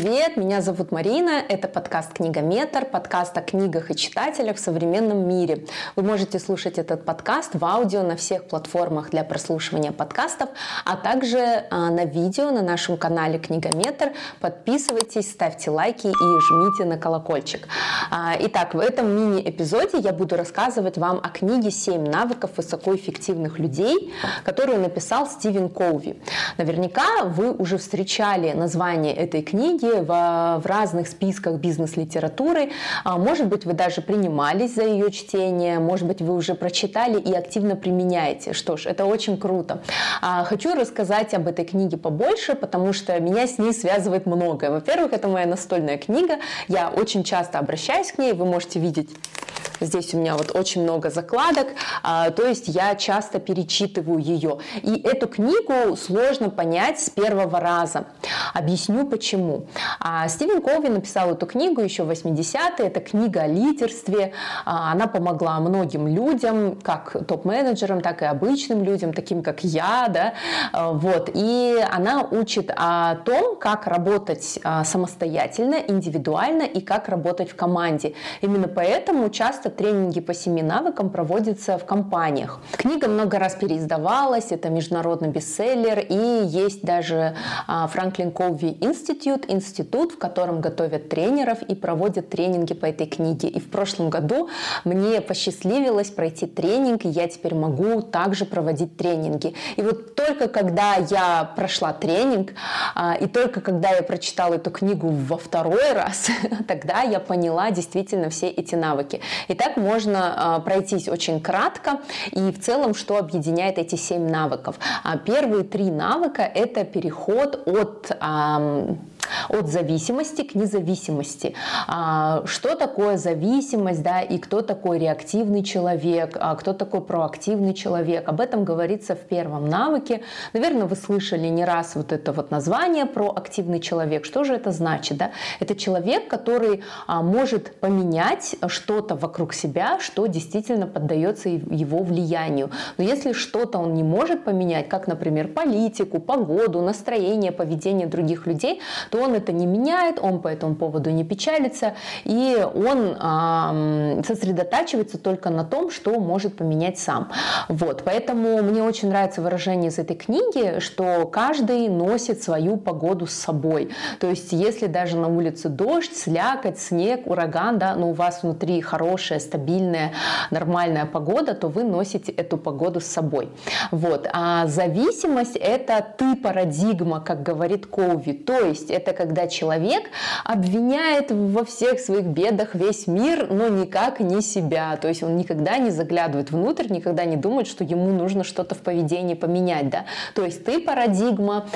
привет! Меня зовут Марина. Это подкаст «Книгометр», подкаст о книгах и читателях в современном мире. Вы можете слушать этот подкаст в аудио на всех платформах для прослушивания подкастов, а также а, на видео на нашем канале «Книгометр». Подписывайтесь, ставьте лайки и жмите на колокольчик. А, итак, в этом мини-эпизоде я буду рассказывать вам о книге «7 навыков высокоэффективных людей», которую написал Стивен Коуви. Наверняка вы уже встречали название этой книги в, в разных списках бизнес-литературы. А, может быть, вы даже принимались за ее чтение, может быть, вы уже прочитали и активно применяете. Что ж, это очень круто. А, хочу рассказать об этой книге побольше, потому что меня с ней связывает многое. Во-первых, это моя настольная книга. Я очень часто обращаюсь к ней. Вы можете видеть Здесь у меня вот очень много закладок, а, то есть я часто перечитываю ее. И эту книгу сложно понять с первого раза. Объясню почему. А, Стивен Коуви написал эту книгу еще в 80-е. Это книга о лидерстве. А, она помогла многим людям, как топ-менеджерам, так и обычным людям, таким как я. Да? Вот. И она учит о том, как работать самостоятельно, индивидуально и как работать в команде. Именно поэтому часто часто тренинги по семи навыкам проводятся в компаниях. Книга много раз переиздавалась, это международный бестселлер, и есть даже Франклин Коуви Институт, институт, в котором готовят тренеров и проводят тренинги по этой книге. И в прошлом году мне посчастливилось пройти тренинг, и я теперь могу также проводить тренинги. И вот только когда я прошла тренинг, а, и только когда я прочитала эту книгу во второй раз, тогда я поняла действительно все эти навыки. И так можно а, пройтись очень кратко и в целом, что объединяет эти семь навыков. А первые три навыка – это переход от от зависимости к независимости. А, что такое зависимость, да, и кто такой реактивный человек, а кто такой проактивный человек. Об этом говорится в первом навыке. Наверное, вы слышали не раз вот это вот название проактивный человек. Что же это значит? Да? Это человек, который а, может поменять что-то вокруг себя, что действительно поддается его влиянию. Но если что-то он не может поменять, как, например, политику, погоду, настроение, поведение других людей, то он это не меняет, он по этому поводу не печалится, и он э, сосредотачивается только на том, что может поменять сам. Вот, поэтому мне очень нравится выражение из этой книги, что каждый носит свою погоду с собой. То есть, если даже на улице дождь, слякоть, снег, ураган, да, но у вас внутри хорошая, стабильная, нормальная погода, то вы носите эту погоду с собой. Вот. А зависимость – это ты парадигма, как говорит Коуви. То есть, это когда человек обвиняет во всех своих бедах весь мир, но никак не себя. То есть он никогда не заглядывает внутрь, никогда не думает, что ему нужно что-то в поведении поменять. Да? То есть ты парадигма,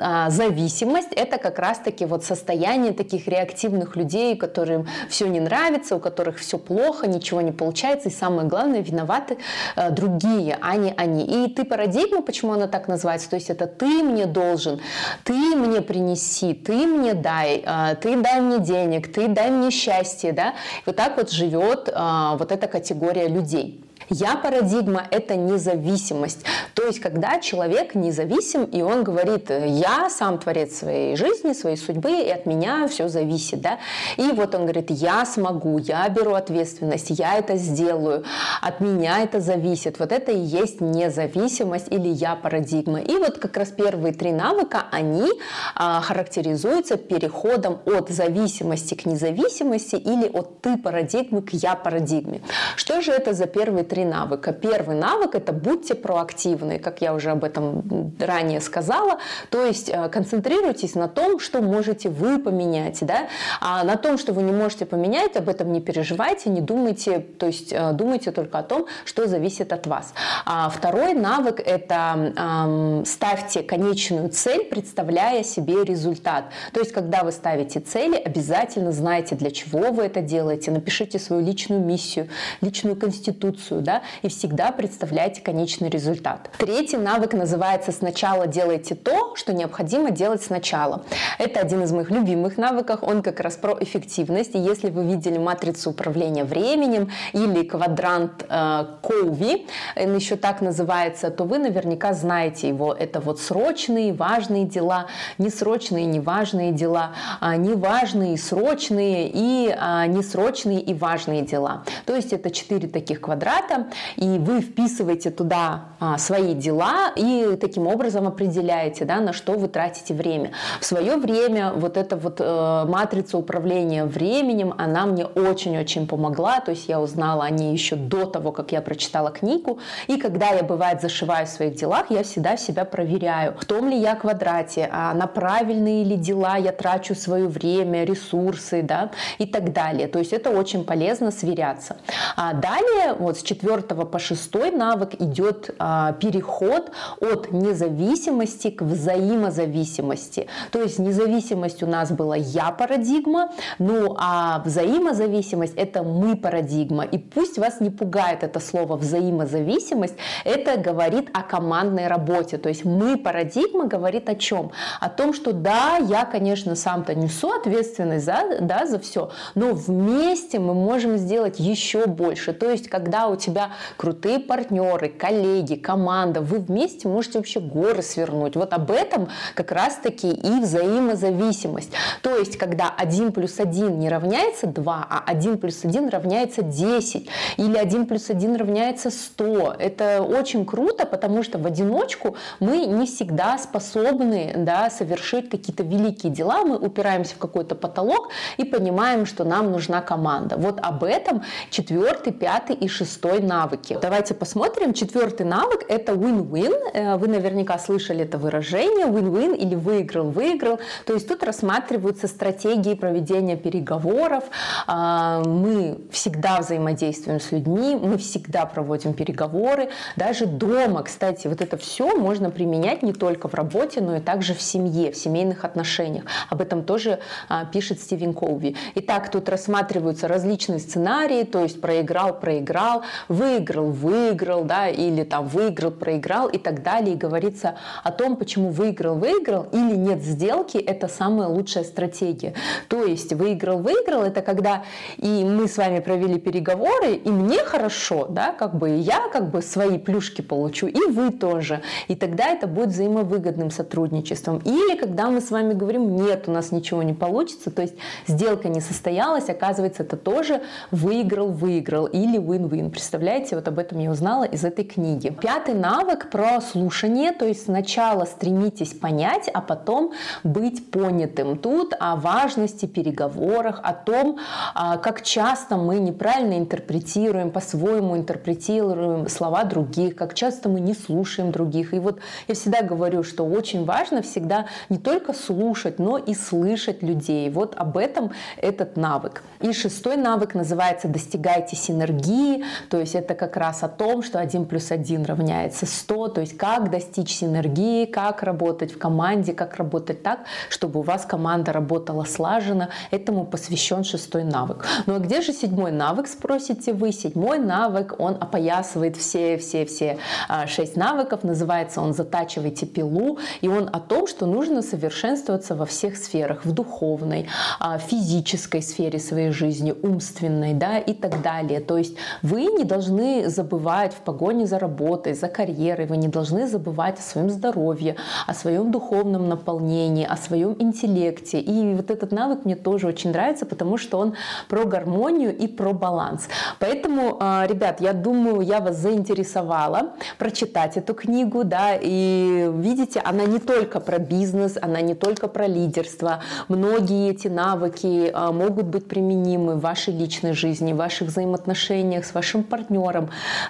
а, зависимость – это как раз-таки вот состояние таких реактивных людей, которым все не нравится, у которых все плохо, ничего не получается, и самое главное, виноваты э, другие, а не они. И ты парадигма, почему она так называется? То есть это ты мне должен, ты мне принеси, ты мне дай, а, ты дай мне денег, ты дай мне счастье, да, вот так вот живет а, вот эта категория людей. Я парадигма – это независимость. То есть, когда человек независим, и он говорит, я сам творец своей жизни, своей судьбы, и от меня все зависит. Да? И вот он говорит, я смогу, я беру ответственность, я это сделаю, от меня это зависит. Вот это и есть независимость или я парадигма. И вот как раз первые три навыка, они а, характеризуются переходом от зависимости к независимости или от ты парадигмы к я парадигме. Что же это за первые три навыка. Первый навык – это будьте проактивны, как я уже об этом ранее сказала. То есть э, концентрируйтесь на том, что можете вы поменять. Да? А на том, что вы не можете поменять, об этом не переживайте, не думайте, то есть э, думайте только о том, что зависит от вас. А второй навык – это эм, ставьте конечную цель, представляя себе результат. То есть когда вы ставите цели, обязательно знайте, для чего вы это делаете, напишите свою личную миссию, личную конституцию, действию, да, и всегда представляйте конечный результат. Третий навык называется «сначала делайте то, что необходимо делать сначала». Это один из моих любимых навыков, он как раз про эффективность. И если вы видели матрицу управления временем или квадрант э, Коуви, он еще так называется, то вы наверняка знаете его. Это вот срочные, важные дела, несрочные, неважные дела, а, неважные, срочные и а, несрочные и важные дела. То есть это четыре таких квадрата, и вы вписываете туда а, свои дела и таким образом определяете, да, на что вы тратите время. В свое время вот эта вот э, матрица управления временем, она мне очень-очень помогла, то есть я узнала о ней еще до того, как я прочитала книгу, и когда я, бывает, зашиваю в своих делах, я всегда себя проверяю, в том ли я квадрате, а на правильные ли дела я трачу свое время, ресурсы, да, и так далее. То есть это очень полезно сверяться. А далее, вот с четвертого по шестой навык идет а, переход от независимости к взаимозависимости. То есть независимость у нас была я парадигма, ну а взаимозависимость это мы парадигма. И пусть вас не пугает это слово взаимозависимость, это говорит о командной работе. То есть мы парадигма говорит о чем? О том, что да, я, конечно, сам-то несу ответственность за, да, за все, но вместе мы можем сделать еще больше. То есть, когда у тебя крутые партнеры, коллеги, команда, вы вместе можете вообще горы свернуть. Вот об этом как раз-таки и взаимозависимость. То есть, когда 1 плюс 1 не равняется 2, а 1 плюс 1 равняется 10, или 1 плюс 1 равняется 100. Это очень круто, потому что в одиночку мы не всегда способны да, совершить какие-то великие дела, мы упираемся в какой-то потолок и понимаем, что нам нужна команда. Вот об этом четвертый, пятый и шестой навыки. Давайте посмотрим. Четвертый навык – это win-win. Э, вы наверняка слышали это выражение win-win или выиграл-выиграл. То есть тут рассматриваются стратегии проведения переговоров. А, мы всегда взаимодействуем с людьми, мы всегда проводим переговоры. Даже дома, кстати, вот это все можно применять не только в работе, но и также в семье, в семейных отношениях. Об этом тоже а, пишет Стивен Коуви. Итак, тут рассматриваются различные сценарии, то есть проиграл, проиграл, выиграл, выиграл, да, или там выиграл, проиграл и так далее. И говорится о том, почему выиграл, выиграл или нет сделки, это самая лучшая стратегия. То есть выиграл, выиграл, это когда и мы с вами провели переговоры, и мне хорошо, да, как бы я как бы свои плюшки получу, и вы тоже. И тогда это будет взаимовыгодным сотрудничеством. Или когда мы с вами говорим, нет, у нас ничего не получится, то есть сделка не состоялась, оказывается, это тоже выиграл-выиграл или win-win. Представляете, вот об этом я узнала из этой книги. Пятый навык про слушание, то есть сначала стремитесь понять, а потом быть понятым. Тут о важности переговорах, о том, а, как часто мы неправильно интерпретируем, по-своему интерпретируем слова других, как часто мы не слушаем других. И вот я всегда говорю, что очень важно всегда не только слушать, но и слышать людей. Вот об этом этот навык. И шестой навык называется «достигайте синергии», то есть это как раз о том, что 1 плюс 1 равняется 100, то есть как достичь синергии, как работать в команде, как работать так, чтобы у вас команда работала слаженно. Этому посвящен шестой навык. Ну а где же седьмой навык, спросите вы? Седьмой навык, он опоясывает все-все-все а, шесть навыков, называется он «Затачивайте пилу», и он о том, что нужно совершенствоваться во всех сферах, в духовной, а, физической сфере своей жизни, умственной, да, и так далее. То есть вы не должны забывать в погоне за работой, за карьерой, вы не должны забывать о своем здоровье, о своем духовном наполнении, о своем интеллекте. И вот этот навык мне тоже очень нравится, потому что он про гармонию и про баланс. Поэтому, а, ребят, я думаю, я вас заинтересовала прочитать эту книгу, да, и видите, она не только про бизнес, она не только про лидерство. Многие эти навыки а, могут быть применимы в вашей личной жизни, в ваших взаимоотношениях с вашим партнером,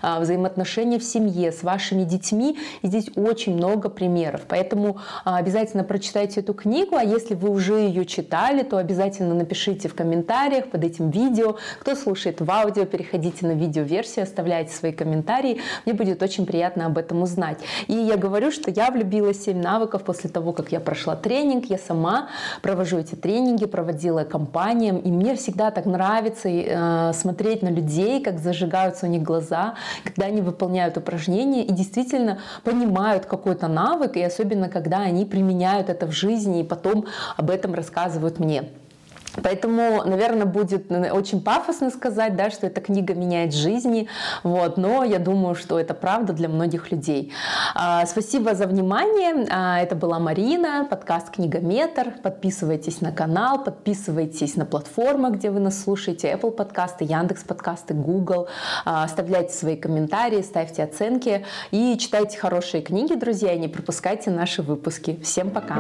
а, взаимоотношения в семье, с вашими детьми. И здесь очень много примеров. Поэтому обязательно прочитайте эту книгу, а если вы уже ее читали, то обязательно напишите в комментариях под этим видео. Кто слушает в аудио, переходите на видеоверсию, оставляйте свои комментарии. Мне будет очень приятно об этом узнать. И я говорю, что я влюбилась в 7 навыков после того, как я прошла тренинг. Я сама провожу эти тренинги, проводила компаниям. И мне всегда так нравится э, смотреть на людей, как зажигают открываются у них глаза, когда они выполняют упражнения и действительно понимают какой-то навык, и особенно когда они применяют это в жизни и потом об этом рассказывают мне. Поэтому, наверное, будет очень пафосно сказать, да, что эта книга меняет жизни, вот, но я думаю, что это правда для многих людей. А, спасибо за внимание. А, это была Марина, подкаст «Книгометр». Подписывайтесь на канал, подписывайтесь на платформы, где вы нас слушаете, Apple подкасты, Яндекс подкасты, Google. А, оставляйте свои комментарии, ставьте оценки и читайте хорошие книги, друзья, и не пропускайте наши выпуски. Всем пока!